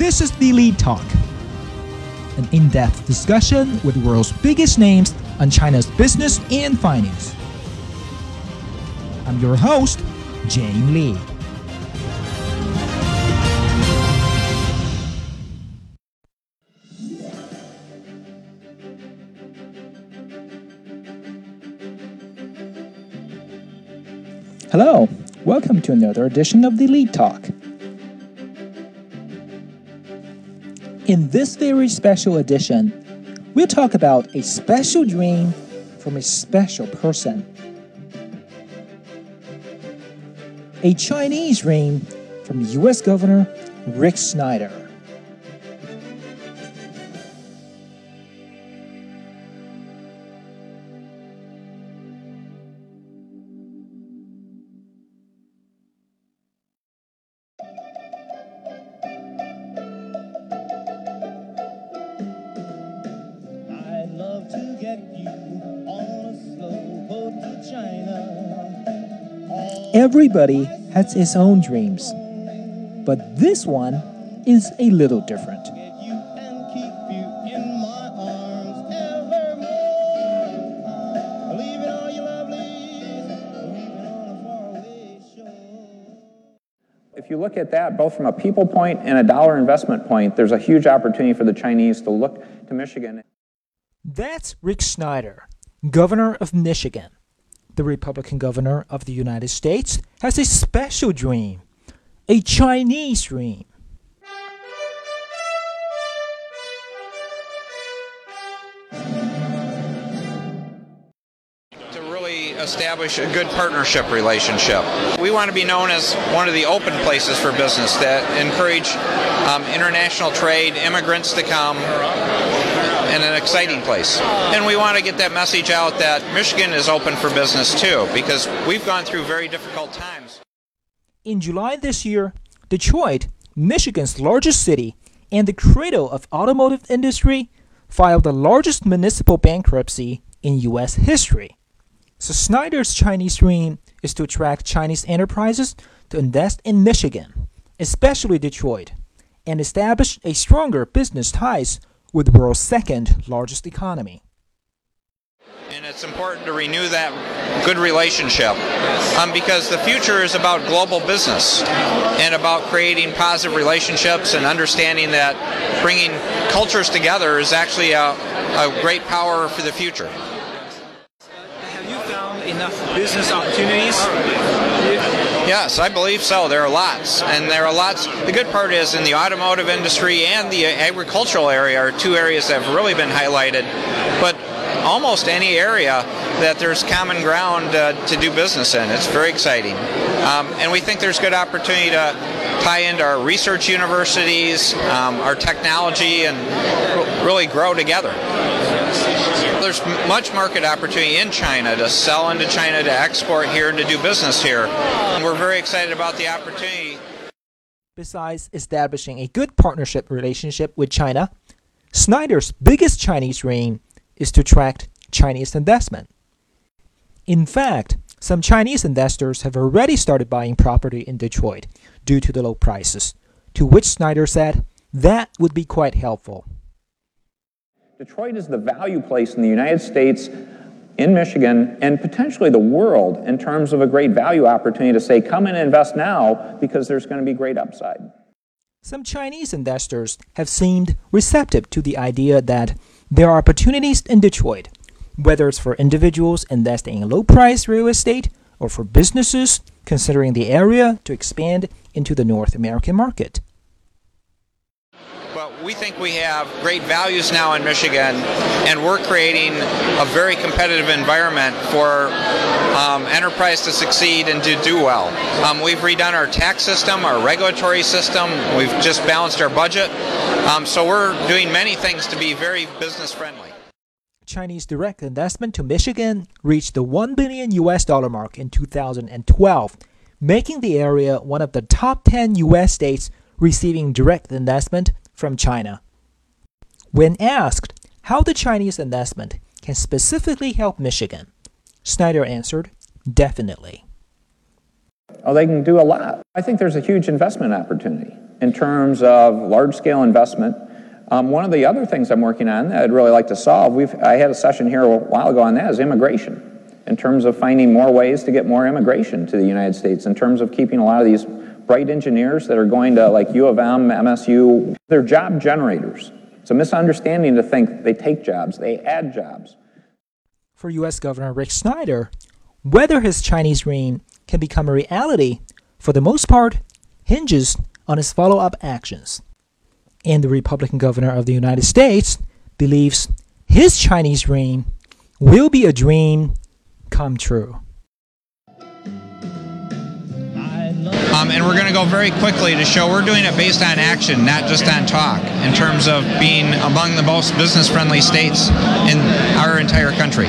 This is the Lead Talk, an in depth discussion with the world's biggest names on China's business and finance. I'm your host, Jane Lee. Hello, welcome to another edition of the Lead Talk. In this very special edition, we'll talk about a special dream from a special person. A Chinese dream from US Governor Rick Snyder. Everybody has his own dreams, but this one is a little different. get you and keep you in my arms evermore. Leaving all your lovelies, leaving on a faraway shore. If you look at that, both from a people point and a dollar investment point, there's a huge opportunity for the Chinese to look to Michigan. That's Rick Snyder, governor of Michigan. The Republican governor of the United States has a special dream, a Chinese dream. to really establish a good partnership relationship. We want to be known as one of the open places for business that encourage um, international trade, immigrants to come, and an exciting place. And we want to get that message out that Michigan is open for business too, because we've gone through very difficult times. In July this year, Detroit, Michigan's largest city and the cradle of automotive industry, filed the largest municipal bankruptcy in US history. So Snyder's Chinese dream is to attract Chinese enterprises to invest in Michigan, especially Detroit, and establish a stronger business ties with the world's second largest economy. And it's important to renew that good relationship um, because the future is about global business and about creating positive relationships and understanding that bringing cultures together is actually a, a great power for the future. Have you found enough business opportunities? Yes, I believe so. There are lots, and there are lots. The good part is in the automotive industry and the agricultural area are two areas that have really been highlighted. But almost any area that there's common ground uh, to do business in. It's very exciting, um, and we think there's good opportunity to tie into our research universities, um, our technology, and really grow together. There's much market opportunity in China to sell into China, to export here, and to do business here. And we're very excited about the opportunity. Besides establishing a good partnership relationship with China, Snyder's biggest Chinese dream is to attract Chinese investment. In fact, some Chinese investors have already started buying property in Detroit due to the low prices, to which Snyder said that would be quite helpful. Detroit is the value place in the United States, in Michigan, and potentially the world in terms of a great value opportunity to say, come and invest now because there's going to be great upside. Some Chinese investors have seemed receptive to the idea that there are opportunities in Detroit, whether it's for individuals investing in low price real estate or for businesses considering the area to expand into the North American market. We think we have great values now in Michigan, and we're creating a very competitive environment for um, enterprise to succeed and to do well. Um, we've redone our tax system, our regulatory system. We've just balanced our budget. Um, so we're doing many things to be very business friendly. Chinese direct investment to Michigan reached the 1 billion US dollar mark in 2012, making the area one of the top 10 US states receiving direct investment from China. When asked how the Chinese investment can specifically help Michigan, Snyder answered, definitely. Oh, they can do a lot. I think there's a huge investment opportunity. in terms of large scale investment. Um, one of the other things I'm working on that I'd really like to solve, we've, I had a session here a while ago on that, is immigration. In terms of finding more ways to get more immigration to the United States, in terms of keeping a lot of these bright engineers that are going to like U of M, MSU, they're job generators. It's a misunderstanding to think they take jobs, they add jobs. For U.S. Governor Rick Snyder, whether his Chinese dream can become a reality, for the most part, hinges on his follow up actions. And the Republican governor of the United States believes his Chinese dream will be a dream come true. Um, and we're going to go very quickly to show we're doing it based on action, not just on talk, in terms of being among the most business friendly states in our entire country.